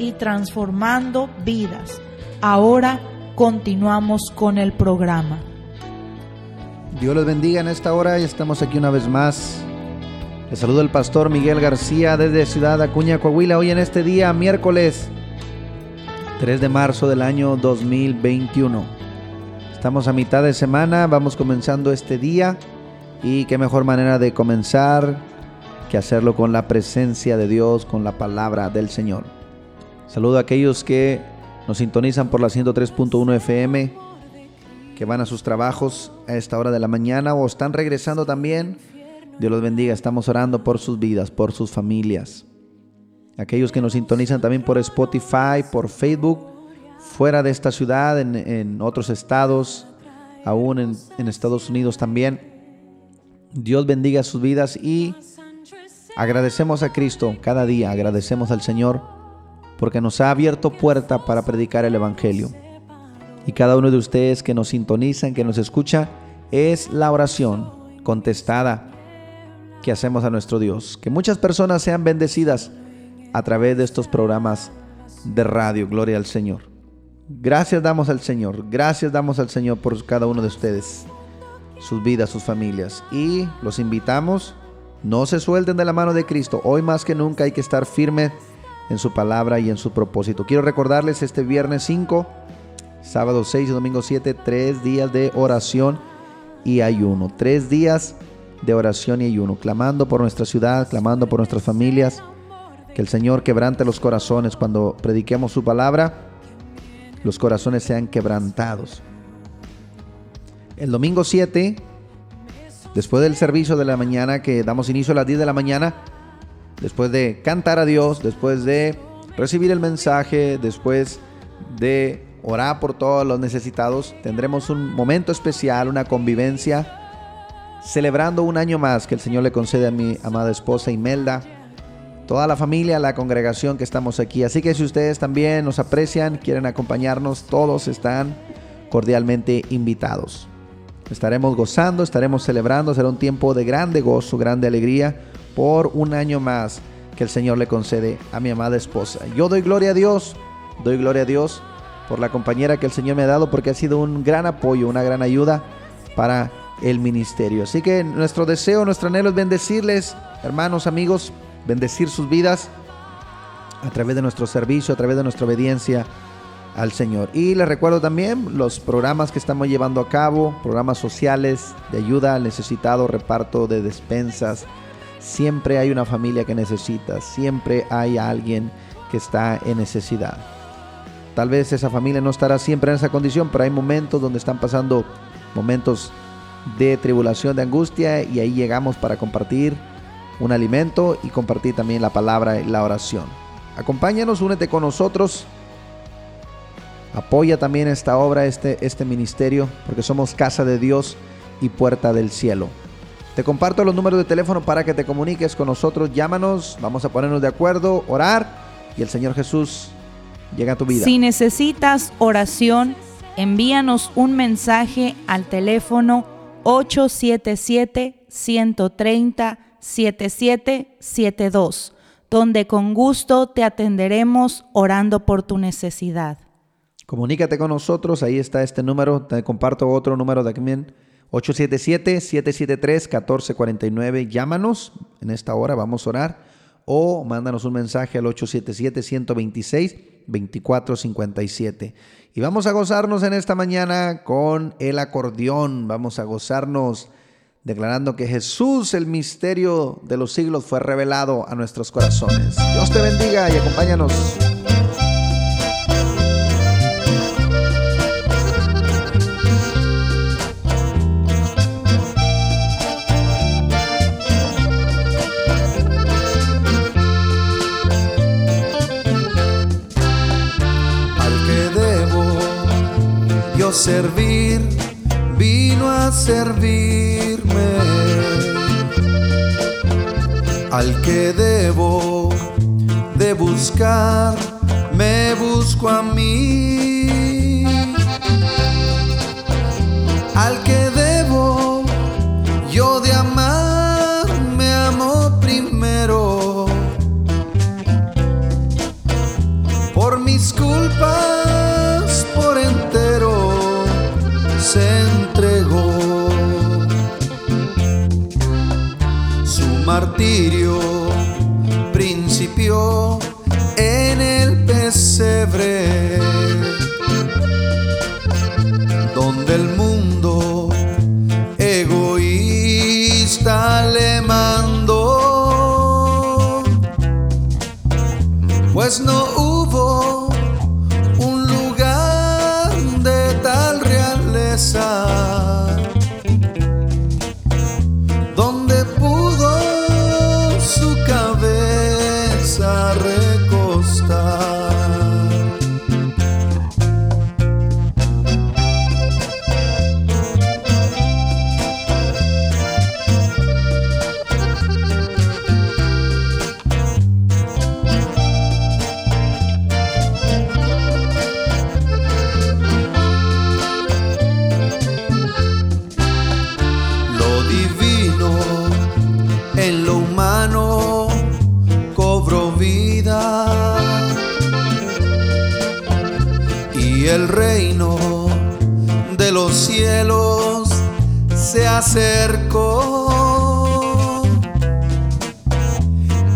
y transformando vidas. Ahora continuamos con el programa. Dios les bendiga en esta hora y estamos aquí una vez más. Les saludo el pastor Miguel García desde Ciudad Acuña, Coahuila, hoy en este día, miércoles 3 de marzo del año 2021. Estamos a mitad de semana, vamos comenzando este día y qué mejor manera de comenzar que hacerlo con la presencia de Dios, con la palabra del Señor. Saludo a aquellos que nos sintonizan por la 103.1 FM, que van a sus trabajos a esta hora de la mañana o están regresando también. Dios los bendiga, estamos orando por sus vidas, por sus familias. Aquellos que nos sintonizan también por Spotify, por Facebook, fuera de esta ciudad, en, otros estados, aún en, Estados Unidos también. Dios bendiga sus vidas y Agradecemos a Cristo cada día, agradecemos al Señor porque nos ha abierto puerta para predicar el Evangelio. Y cada uno de ustedes que nos sintonizan, que nos escucha, es la oración contestada que hacemos a nuestro Dios. Que muchas personas sean bendecidas a través de estos programas de radio. Gloria al Señor. Gracias damos al Señor. Gracias damos al Señor por cada uno de ustedes, sus vidas, sus familias. Y los invitamos no se suelten de la mano de Cristo. Hoy más que nunca hay que estar firme en su palabra y en su propósito. Quiero recordarles este viernes 5, sábado 6 y domingo 7, tres días de oración y ayuno. Tres días de oración y ayuno, clamando por nuestra ciudad, clamando por nuestras familias. Que el Señor quebrante los corazones cuando prediquemos su palabra. Los corazones sean quebrantados. El domingo 7 después del servicio de la mañana que damos inicio a las 10 de la mañana, después de cantar a Dios, después de recibir el mensaje, después de orar por todos los necesitados, tendremos un momento especial, una convivencia, celebrando un año más que el Señor le concede a mi amada esposa Imelda, toda la familia, la congregación que estamos aquí. Así que si ustedes también nos aprecian, quieren acompañarnos, todos están cordialmente invitados. Estaremos gozando, estaremos celebrando, será un tiempo de grande gozo, grande alegría por un año más que el Señor le concede a mi amada esposa. Yo doy gloria a Dios, doy gloria a Dios por la compañera que el Señor me ha dado porque ha sido un gran apoyo, una gran ayuda para el ministerio. Así que nuestro deseo, nuestro anhelo es bendecirles, hermanos, amigos, bendecir sus vidas a través de nuestro servicio, a través de nuestra obediencia al Señor. Y les recuerdo también los programas que estamos llevando a cabo, programas sociales de ayuda al necesitado, reparto de despensas. Siempre hay una familia que necesita, siempre hay alguien que está en necesidad. Tal vez esa familia no estará siempre en esa condición, pero hay momentos donde están pasando momentos de tribulación, de angustia, y ahí llegamos para compartir un alimento y compartir también la palabra y la oración. Acompáñanos, únete con nosotros Apoya también esta obra, este, este ministerio, porque somos casa de Dios y puerta del cielo. Te comparto los números de teléfono para que te comuniques con nosotros. Llámanos, vamos a ponernos de acuerdo, orar y el Señor Jesús llega a tu vida. Si necesitas oración, envíanos un mensaje al teléfono 877 130 7772, donde con gusto te atenderemos orando por tu necesidad. Comunícate con nosotros, ahí está este número, te comparto otro número también, 877-773-1449. Llámanos en esta hora, vamos a orar, o mándanos un mensaje al 877-126. 2457. Y vamos a gozarnos en esta mañana con el acordeón. Vamos a gozarnos declarando que Jesús, el misterio de los siglos, fue revelado a nuestros corazones. Dios te bendiga y acompáñanos. Al que debo de buscar,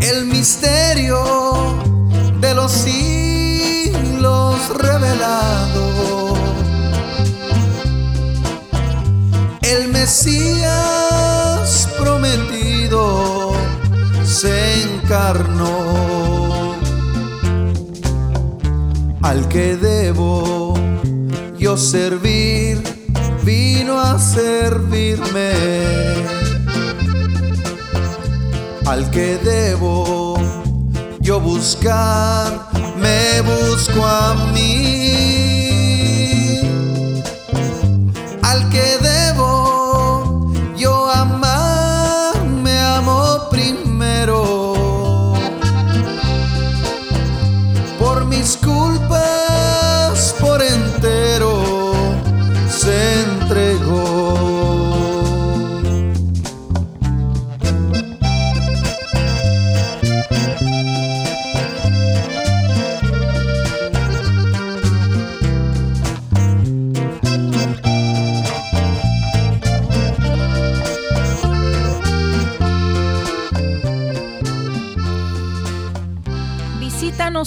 El misterio de los siglos revelado. El Mesías prometido se encarnó. Al que debo yo servir, a servirme. Al que debo yo buscar, me busco a mí al que debo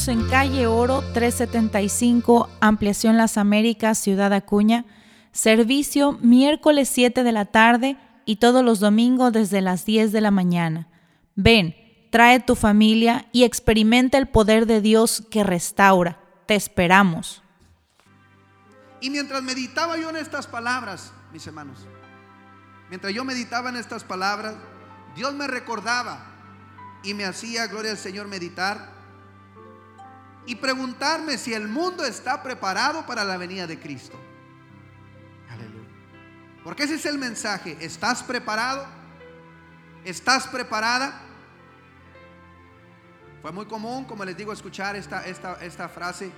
En calle Oro 375, Ampliación Las Américas, Ciudad Acuña. Servicio miércoles 7 de la tarde y todos los domingos desde las 10 de la mañana. Ven, trae tu familia y experimenta el poder de Dios que restaura. Te esperamos. Y mientras meditaba yo en estas palabras, mis hermanos, mientras yo meditaba en estas palabras, Dios me recordaba y me hacía, gloria al Señor, meditar y preguntarme si el mundo está preparado para la venida de Cristo. Aleluya. Porque ese es el mensaje. ¿Estás preparado? ¿Estás preparada? Fue muy común, como les digo, escuchar esta, esta, esta frase.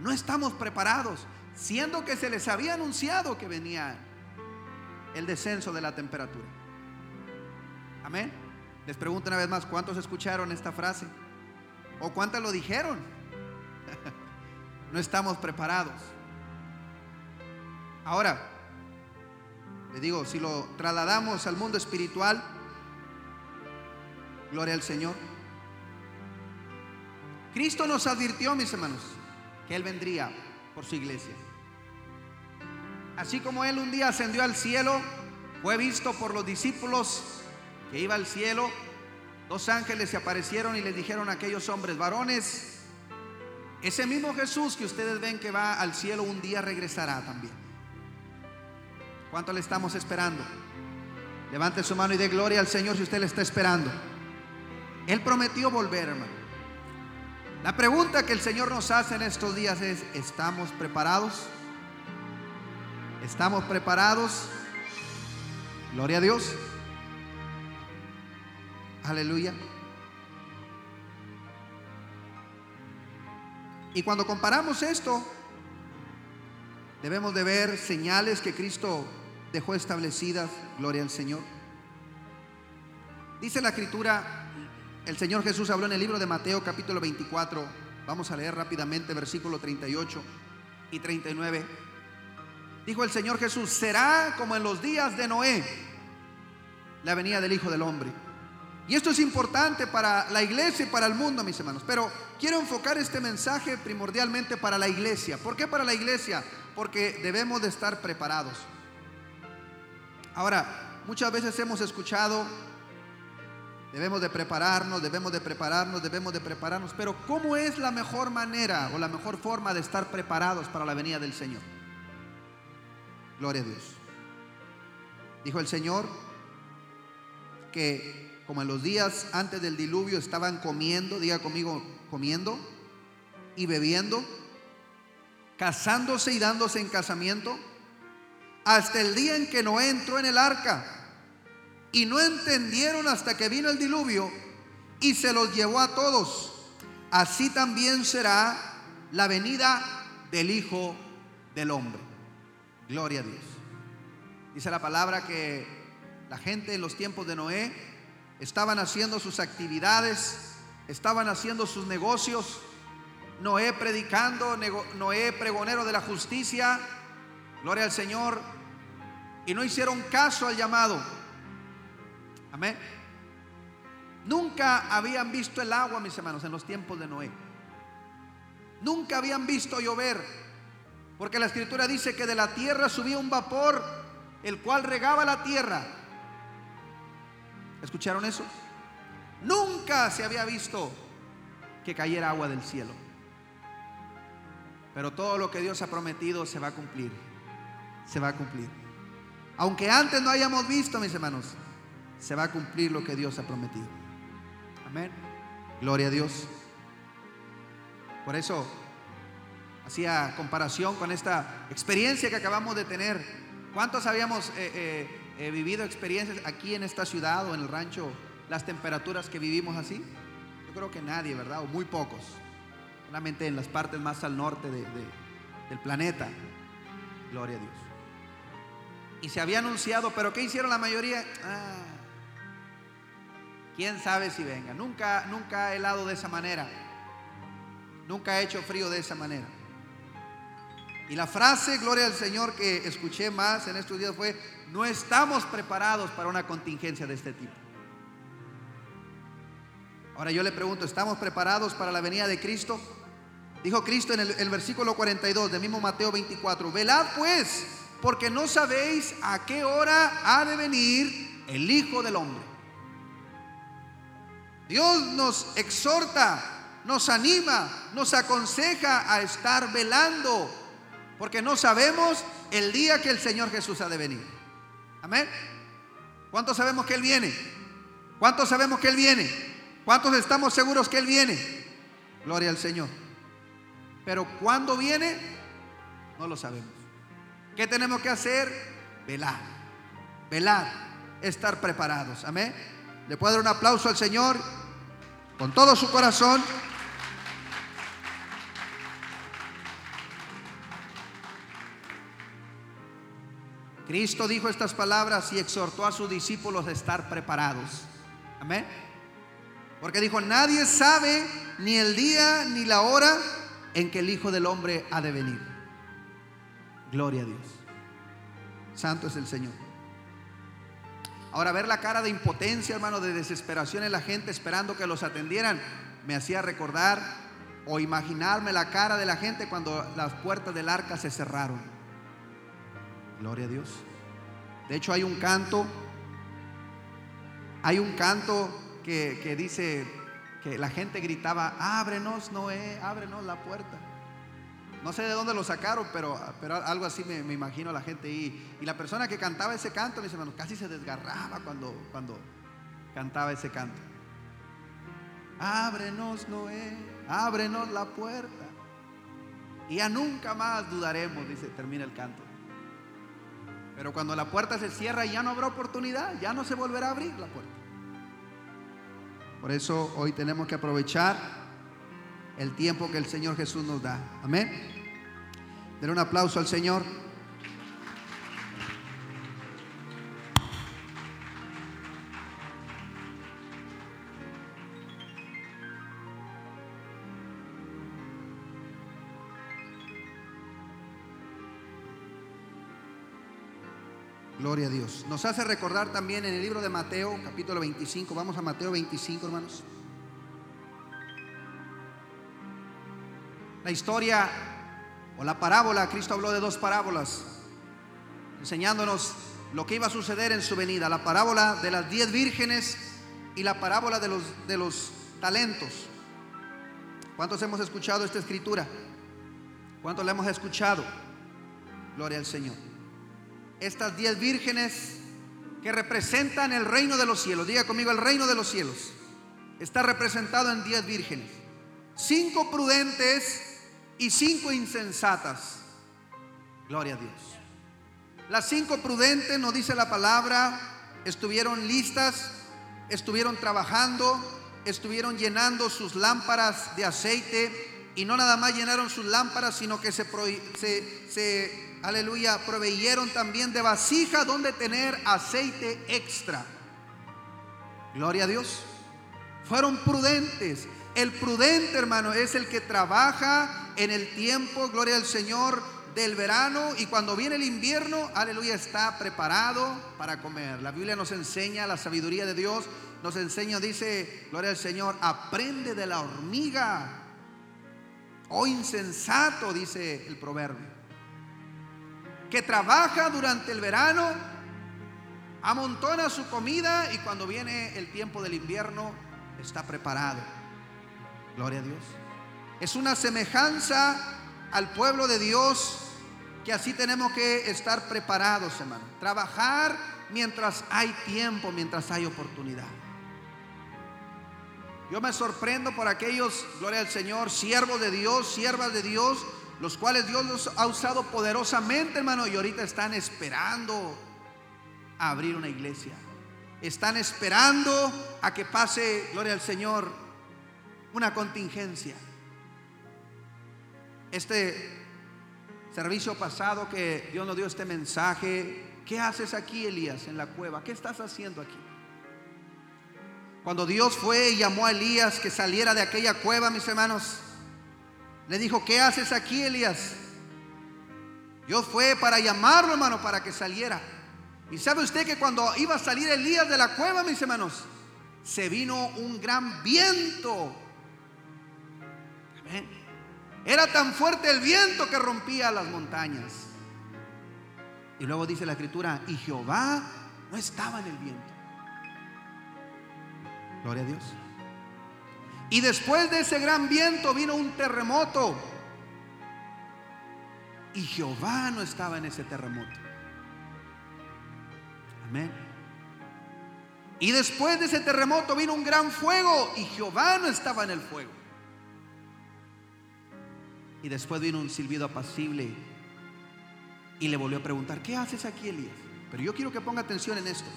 No estamos preparados, siendo que se les había anunciado que venía el descenso de la temperatura. Amén. Les pregunto una vez más, ¿cuántos escucharon esta frase? ¿O cuántas lo dijeron? no estamos preparados. Ahora, le digo, si lo trasladamos al mundo espiritual, gloria al Señor. Cristo nos advirtió, mis hermanos, que Él vendría por su iglesia. Así como Él un día ascendió al cielo, fue visto por los discípulos que iba al cielo, dos ángeles se aparecieron y les dijeron a aquellos hombres, varones, ese mismo Jesús que ustedes ven que va al cielo un día regresará también. ¿Cuánto le estamos esperando? Levante su mano y dé gloria al Señor si usted le está esperando. Él prometió volver, hermano. La pregunta que el Señor nos hace en estos días es, ¿estamos preparados? ¿Estamos preparados? Gloria a Dios. Aleluya. Y cuando comparamos esto, debemos de ver señales que Cristo dejó establecidas, gloria al Señor. Dice la escritura, el Señor Jesús habló en el libro de Mateo capítulo 24, vamos a leer rápidamente versículo 38 y 39. Dijo el Señor Jesús, será como en los días de Noé, la venida del Hijo del Hombre. Y esto es importante para la iglesia y para el mundo, mis hermanos. Pero quiero enfocar este mensaje primordialmente para la iglesia. ¿Por qué para la iglesia? Porque debemos de estar preparados. Ahora, muchas veces hemos escuchado, debemos de prepararnos, debemos de prepararnos, debemos de prepararnos. Pero ¿cómo es la mejor manera o la mejor forma de estar preparados para la venida del Señor? Gloria a Dios. Dijo el Señor que como en los días antes del diluvio estaban comiendo, diga conmigo, comiendo y bebiendo, casándose y dándose en casamiento, hasta el día en que Noé entró en el arca. Y no entendieron hasta que vino el diluvio y se los llevó a todos. Así también será la venida del Hijo del Hombre. Gloria a Dios. Dice la palabra que la gente en los tiempos de Noé estaban haciendo sus actividades, estaban haciendo sus negocios. Noé predicando, Noé pregonero de la justicia, gloria al Señor, y no hicieron caso al llamado. Amén. Nunca habían visto el agua, mis hermanos, en los tiempos de Noé. Nunca habían visto llover, porque la escritura dice que de la tierra subía un vapor, el cual regaba la tierra ¿Escucharon eso? Nunca se había visto que cayera agua del cielo. Pero todo lo que Dios ha prometido se va a cumplir. Se va a cumplir. Aunque antes no hayamos visto, mis hermanos, se va a cumplir lo que Dios ha prometido. Amén. Gloria a Dios. Por eso hacía comparación con esta experiencia que acabamos de tener. ¿Cuántos habíamos eh, eh, he vivido experiencias aquí en esta ciudad o en el rancho, las temperaturas que vivimos así? Yo creo que nadie, ¿verdad? O muy pocos. Solamente en las partes más al norte del planeta. Gloria a Dios. Y se había anunciado, pero ¿qué hicieron la mayoría? Ah, quién sabe si venga. Nunca, nunca ha helado de esa manera. Nunca ha hecho frío de esa manera. Y la frase, gloria al Señor, que escuché más en estos días fue, no estamos preparados para una contingencia de este tipo. Ahora yo le pregunto, ¿estamos preparados para la venida de Cristo? Dijo Cristo en el, versículo 42 del mismo Mateo 24, velad pues, porque no sabéis a qué hora ha de venir el Hijo del Hombre. Dios nos exhorta, nos anima, nos aconseja a estar velando, porque no sabemos el día que el Señor Jesús ha de venir. Amén. ¿Cuántos sabemos que Él viene? ¿Cuántos sabemos que Él viene? ¿Cuántos estamos seguros que Él viene? Gloria al Señor. Pero cuando viene, no lo sabemos. ¿Qué tenemos que hacer? Velar. Velar. Estar preparados. Amén. ¿Le puedo dar un aplauso al Señor? Con todo su corazón. Cristo dijo estas palabras y exhortó a sus discípulos a estar preparados. Amén. Porque dijo, nadie sabe ni el día ni la hora en que el Hijo del Hombre ha de venir. Gloria a Dios. Santo es el Señor. Ahora ver la cara de impotencia, hermano, de desesperación en la gente esperando que los atendieran, me hacía recordar o imaginarme la cara de la gente cuando las puertas del arca se cerraron. Gloria a Dios. De hecho hay un canto, hay un canto que, que dice que la gente gritaba, ábrenos Noé, ábrenos la puerta. No sé de dónde lo sacaron, pero, pero algo así me, me imagino la gente. Y, y la persona que cantaba ese canto, mis hermanos, casi se desgarraba cuando, cuando cantaba ese canto. Ábrenos, Noé, ábrenos la puerta. Y ya nunca más dudaremos, dice, termina el canto. Pero cuando la puerta se cierra ya no habrá oportunidad, ya no se volverá a abrir la puerta. Por eso hoy tenemos que aprovechar el tiempo que el Señor Jesús nos da. Amén. Den un aplauso al Señor. Gloria a Dios. Nos hace recordar también en el libro de Mateo, capítulo 25. Vamos a Mateo 25, hermanos. La historia o la parábola, Cristo habló de dos parábolas, enseñándonos lo que iba a suceder en su venida. La parábola de las diez vírgenes y la parábola de los, de los talentos. ¿Cuántos hemos escuchado esta escritura? ¿Cuántos la hemos escuchado? Gloria al Señor estas diez vírgenes que representan el reino de los cielos. Diga conmigo, el reino de los cielos. Está representado en diez vírgenes. Cinco prudentes y cinco insensatas. Gloria a Dios. Las cinco prudentes, nos dice la palabra, estuvieron listas, estuvieron trabajando, estuvieron llenando sus lámparas de aceite y no nada más llenaron sus lámparas, sino que se, se, se aleluya, proveyeron también de vasija donde tener aceite extra. Gloria a Dios. Fueron prudentes. El prudente, hermano, es el que trabaja en el tiempo, gloria al Señor, del verano y cuando viene el invierno, aleluya, está preparado para comer. La Biblia nos enseña la sabiduría de Dios, nos enseña, dice, gloria al Señor, aprende de la hormiga. O insensato, dice el proverbio que trabaja durante el verano, amontona su comida y cuando viene el tiempo del invierno está preparado. Gloria a Dios. Es una semejanza al pueblo de Dios que así tenemos que estar preparados, hermano. Trabajar mientras hay tiempo, mientras hay oportunidad. Yo me sorprendo por aquellos, gloria al Señor, siervos de Dios, siervas de Dios, los cuales Dios los ha usado poderosamente, hermano, y ahorita están esperando a abrir una iglesia. Están esperando a que pase, gloria al Señor, una contingencia. Este servicio pasado que Dios nos dio este mensaje, ¿qué haces aquí, Elías, en la cueva? ¿Qué estás haciendo aquí? Cuando Dios fue y llamó a Elías que saliera de aquella cueva, mis hermanos, le dijo, ¿qué haces aquí, Elías? Dios fue para llamarlo, hermano, para que saliera. Y sabe usted que cuando iba a salir Elías de la cueva, mis hermanos, se vino un gran viento. Era tan fuerte el viento que rompía las montañas. Y luego dice la escritura, y Jehová no estaba en el viento. Gloria a Dios. Y después de ese gran viento vino un terremoto. Y Jehová no estaba en ese terremoto. Amén. Y después de ese terremoto vino un gran fuego y Jehová no estaba en el fuego. Y después vino un silbido apacible y le volvió a preguntar, ¿qué haces aquí, Elías? Pero yo quiero que ponga atención en esto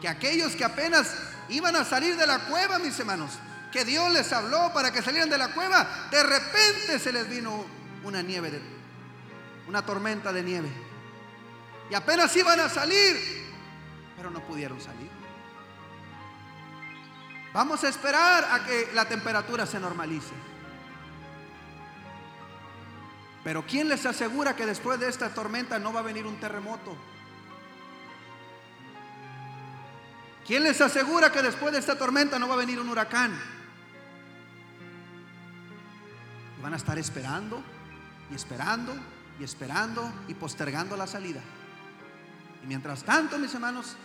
que aquellos que apenas iban a salir de la cueva, mis hermanos, que Dios les habló para que salieran de la cueva, de repente se les vino una nieve, de, una tormenta de nieve. Y apenas iban a salir, pero no pudieron salir. Vamos a esperar a que la temperatura se normalice. Pero ¿quién les asegura que después de esta tormenta no va a venir un terremoto? ¿Quién les asegura que después de esta tormenta no va a venir un huracán? van a estar esperando y esperando y esperando y postergando la salida. Y mientras tanto, mis hermanos,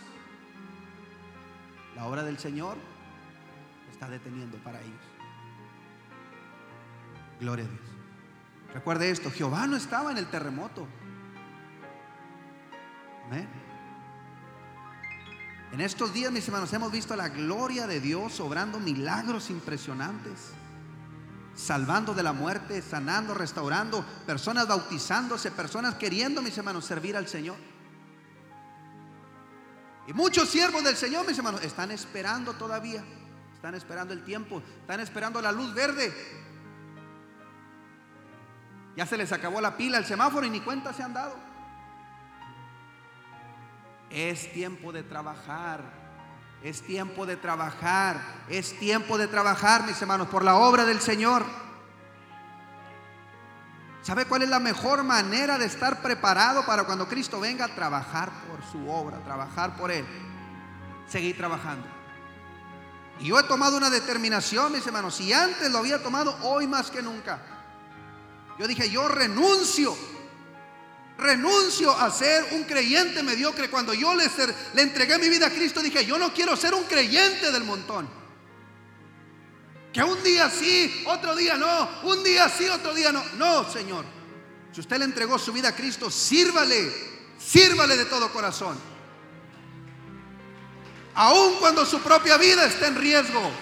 la obra del Señor está deteniendo para ellos. Gloria a Dios. Recuerde esto, Jehová no estaba en el terremoto. Amén. En estos días, mis hermanos, hemos visto la gloria de Dios obrando milagros impresionantes, salvando de la muerte, sanando, restaurando, personas bautizándose, personas queriendo, mis hermanos, servir al Señor. Y muchos siervos del Señor, mis hermanos, están esperando todavía, están esperando el tiempo, están esperando la luz verde. Ya se les acabó la pila, el semáforo y ni cuenta se han dado. Es tiempo de trabajar. Es tiempo de trabajar. Es tiempo de trabajar, mis hermanos, por la obra del Señor. ¿Sabe cuál es la mejor manera de estar preparado para cuando Cristo venga? Trabajar por su obra, trabajar por Él. Seguir trabajando. Y yo he tomado una determinación, mis hermanos. Si antes lo había tomado, hoy más que nunca. Yo dije, yo renuncio renuncio a ser un creyente mediocre. Cuando yo le, entregué mi vida a Cristo, dije, yo no quiero ser un creyente del montón. Que un día sí, otro día no, un día sí, otro día no. No, Señor. Si usted le entregó su vida a Cristo, sírvale, sírvale de todo corazón. Aun cuando su propia vida esté en riesgo.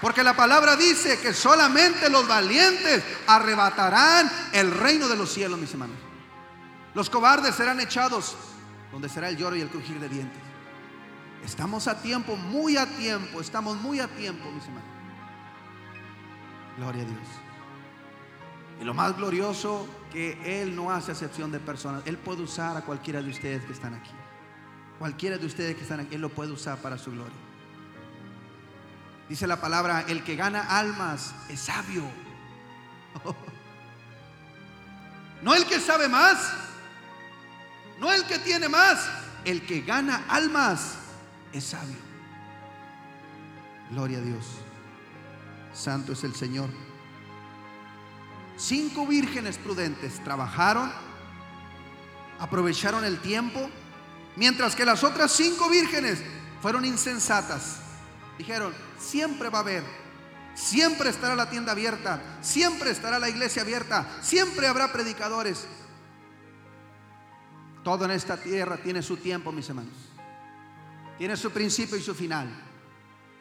Porque la palabra dice que solamente los valientes arrebatarán el reino de los cielos, mis hermanos. Los cobardes serán echados donde será el lloro y el crujir de dientes. Estamos a tiempo, muy a tiempo, estamos muy a tiempo, mis hermanos. Gloria a Dios. Y lo más glorioso que Él no hace excepción de personas. Él puede usar a cualquiera de ustedes que están aquí. Cualquiera de ustedes que están aquí, Él lo puede usar para su gloria. Dice la palabra, el que gana almas es sabio. No el que sabe más, no el que tiene más, el que gana almas es sabio. Gloria a Dios. Santo es el Señor. Cinco vírgenes prudentes trabajaron, aprovecharon el tiempo, mientras que las otras cinco vírgenes fueron insensatas. Dijeron, siempre va a haber, siempre estará la tienda abierta, siempre estará la iglesia abierta, siempre habrá predicadores. Todo en esta tierra tiene su tiempo, mis hermanos. Tiene su principio y su final.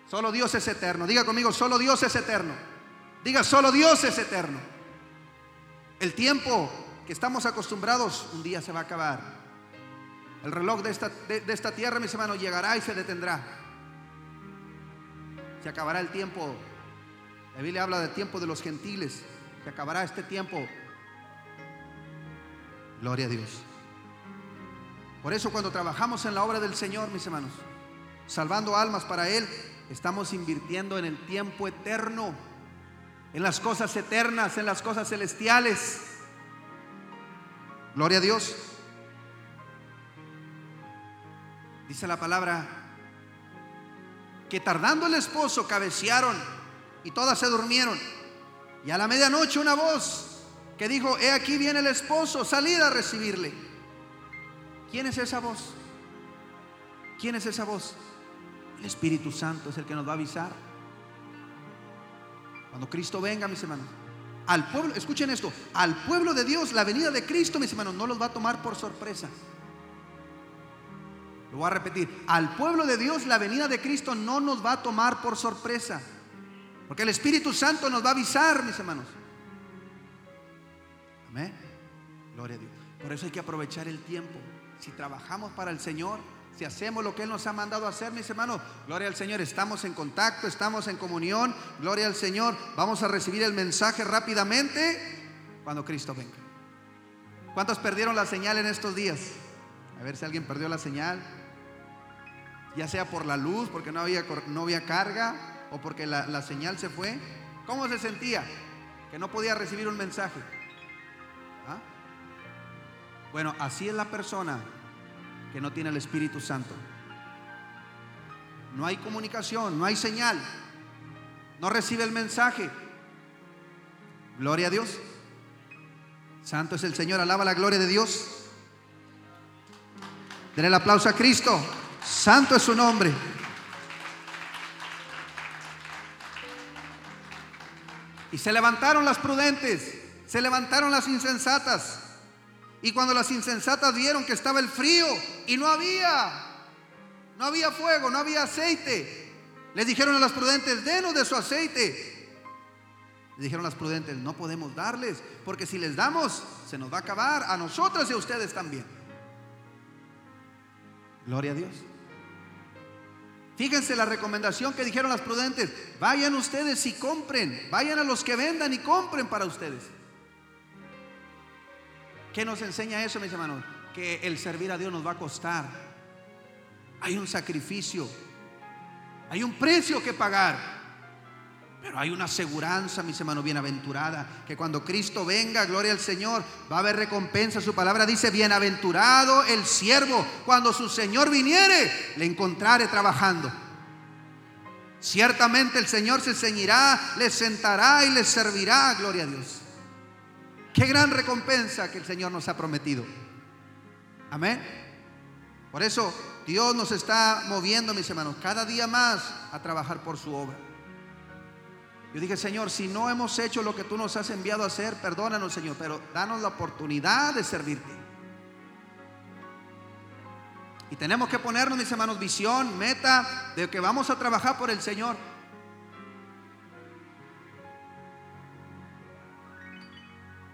Solo Dios es eterno. Diga conmigo, solo Dios es eterno. Diga, solo Dios es eterno. El tiempo que estamos acostumbrados un día se va a acabar. El reloj de esta, de, de esta tierra, mis hermanos, llegará y se detendrá se acabará el tiempo. La Biblia habla del tiempo de los gentiles. Se acabará este tiempo. Gloria a Dios. Por eso cuando trabajamos en la obra del Señor, mis hermanos, salvando almas para Él, estamos invirtiendo en el tiempo eterno, en las cosas eternas, en las cosas celestiales. Gloria a Dios. Dice la palabra, que tardando el esposo cabecearon y todas se durmieron. Y a la medianoche una voz que dijo, he aquí viene el esposo, salid a recibirle. ¿Quién es esa voz? ¿Quién es esa voz? El Espíritu Santo es el que nos va a avisar. Cuando Cristo venga, mis hermanos, al pueblo, escuchen esto, al pueblo de Dios, la venida de Cristo, mis hermanos, no los va a tomar por sorpresa. Lo voy a repetir. Al pueblo de Dios la venida de Cristo no nos va a tomar por sorpresa. Porque el Espíritu Santo nos va a avisar, mis hermanos. Amén. Gloria a Dios. Por eso hay que aprovechar el tiempo. Si trabajamos para el Señor, si hacemos lo que Él nos ha mandado hacer, mis hermanos, gloria al Señor, estamos en contacto, estamos en comunión, gloria al Señor, vamos a recibir el mensaje rápidamente cuando Cristo venga. ¿Cuántos perdieron la señal en estos días? A ver si alguien perdió la señal ya sea por la luz, porque no había, no había carga o porque la, señal se fue. ¿Cómo se sentía? Que no podía recibir un mensaje. ¿Ah? Bueno, así es la persona que no tiene el Espíritu Santo. No hay comunicación, no hay señal, no recibe el mensaje. Gloria a Dios. Santo es el Señor, alaba la gloria de Dios. Denle el aplauso a Cristo. Santo es su nombre. Y se levantaron las prudentes, se levantaron las insensatas. Y cuando las insensatas vieron que estaba el frío y no había, no había fuego, no había aceite, les dijeron a las prudentes, denos de su aceite. Le dijeron las prudentes, no podemos darles, porque si les damos, se nos va a acabar, a nosotros y a ustedes también. Gloria a Dios. Fíjense la recomendación que dijeron las prudentes, vayan ustedes y compren, vayan a los que vendan y compren para ustedes. ¿Qué nos enseña eso, mis hermanos? Que el servir a Dios nos va a costar. Hay un sacrificio, hay un precio que pagar. Pero hay una aseguranza, mis hermanos, bienaventurada, que cuando Cristo venga, gloria al Señor, va a haber recompensa. Su palabra dice, bienaventurado el siervo, cuando su Señor viniere, le encontrare trabajando. Ciertamente el Señor se ceñirá, le sentará y le servirá, gloria a Dios. Qué gran recompensa que el Señor nos ha prometido. Amén. Por eso Dios nos está moviendo, mis hermanos, cada día más a trabajar por su obra. Yo dije, Señor, si no hemos hecho lo que tú nos has enviado a hacer, perdónanos, Señor, pero danos la oportunidad de servirte. Y tenemos que ponernos, mis hermanos, visión, meta de que vamos a trabajar por el Señor.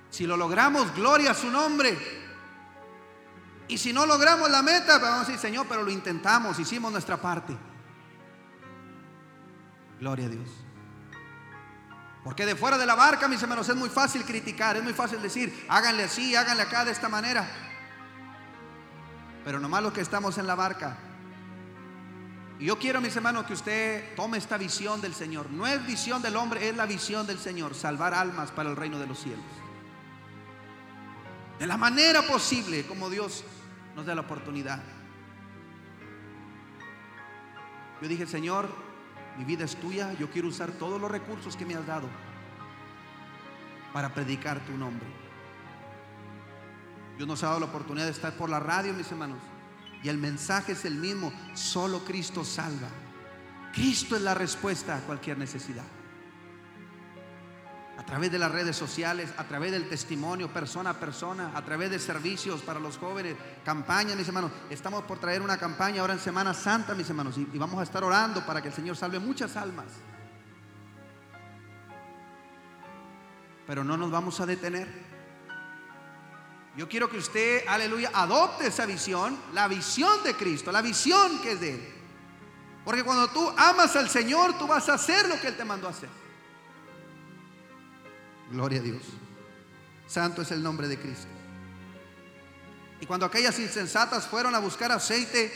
Si lo logramos, gloria a su nombre. Y si no logramos la meta, vamos a decir, Señor, pero lo intentamos, hicimos nuestra parte. Gloria a Dios. Porque de fuera de la barca, mis hermanos, es muy fácil criticar, es muy fácil decir, háganle así, háganle acá de esta manera. Pero nomás los que estamos en la barca. Y yo quiero, mis hermanos, que usted tome esta visión del Señor. No es visión del hombre, es la visión del Señor, salvar almas para el reino de los cielos de la manera posible como Dios nos da la oportunidad. Yo dije, Señor, mi vida es tuya, yo quiero usar todos los recursos que me has dado para predicar tu nombre. Dios nos ha dado la oportunidad de estar por la radio, mis hermanos, y el mensaje es el mismo, solo Cristo salva. Cristo es la respuesta a cualquier necesidad a través de las redes sociales, a través del testimonio persona a persona, a través de servicios para los jóvenes, campañas, mis hermanos. Estamos por traer una campaña ahora en Semana Santa, mis hermanos, y, vamos a estar orando para que el Señor salve muchas almas. Pero no nos vamos a detener. Yo quiero que usted, aleluya, adopte esa visión, la visión de Cristo, la visión que es de Él. Porque cuando tú amas al Señor, tú vas a hacer lo que Él te mandó a hacer. Gloria a Dios. Santo es el nombre de Cristo. Y cuando aquellas insensatas fueron a buscar aceite,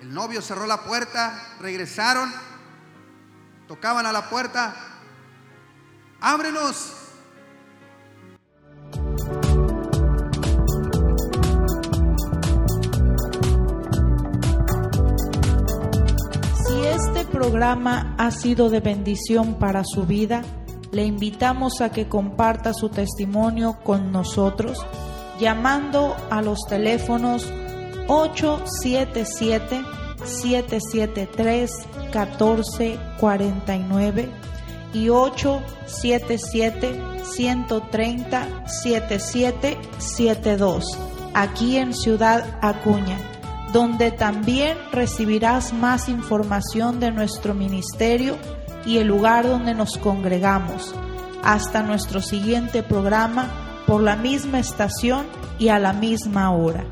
el novio cerró la puerta, regresaron, tocaban a la puerta, ábrenos. Si este programa ha sido de bendición para su vida, le invitamos a que comparta su testimonio con nosotros llamando a los teléfonos 877-773-1449 y 877-130-7772 aquí en Ciudad Acuña, donde también recibirás más información de nuestro ministerio y el lugar donde nos congregamos. Hasta nuestro siguiente programa por la misma estación y a la misma hora.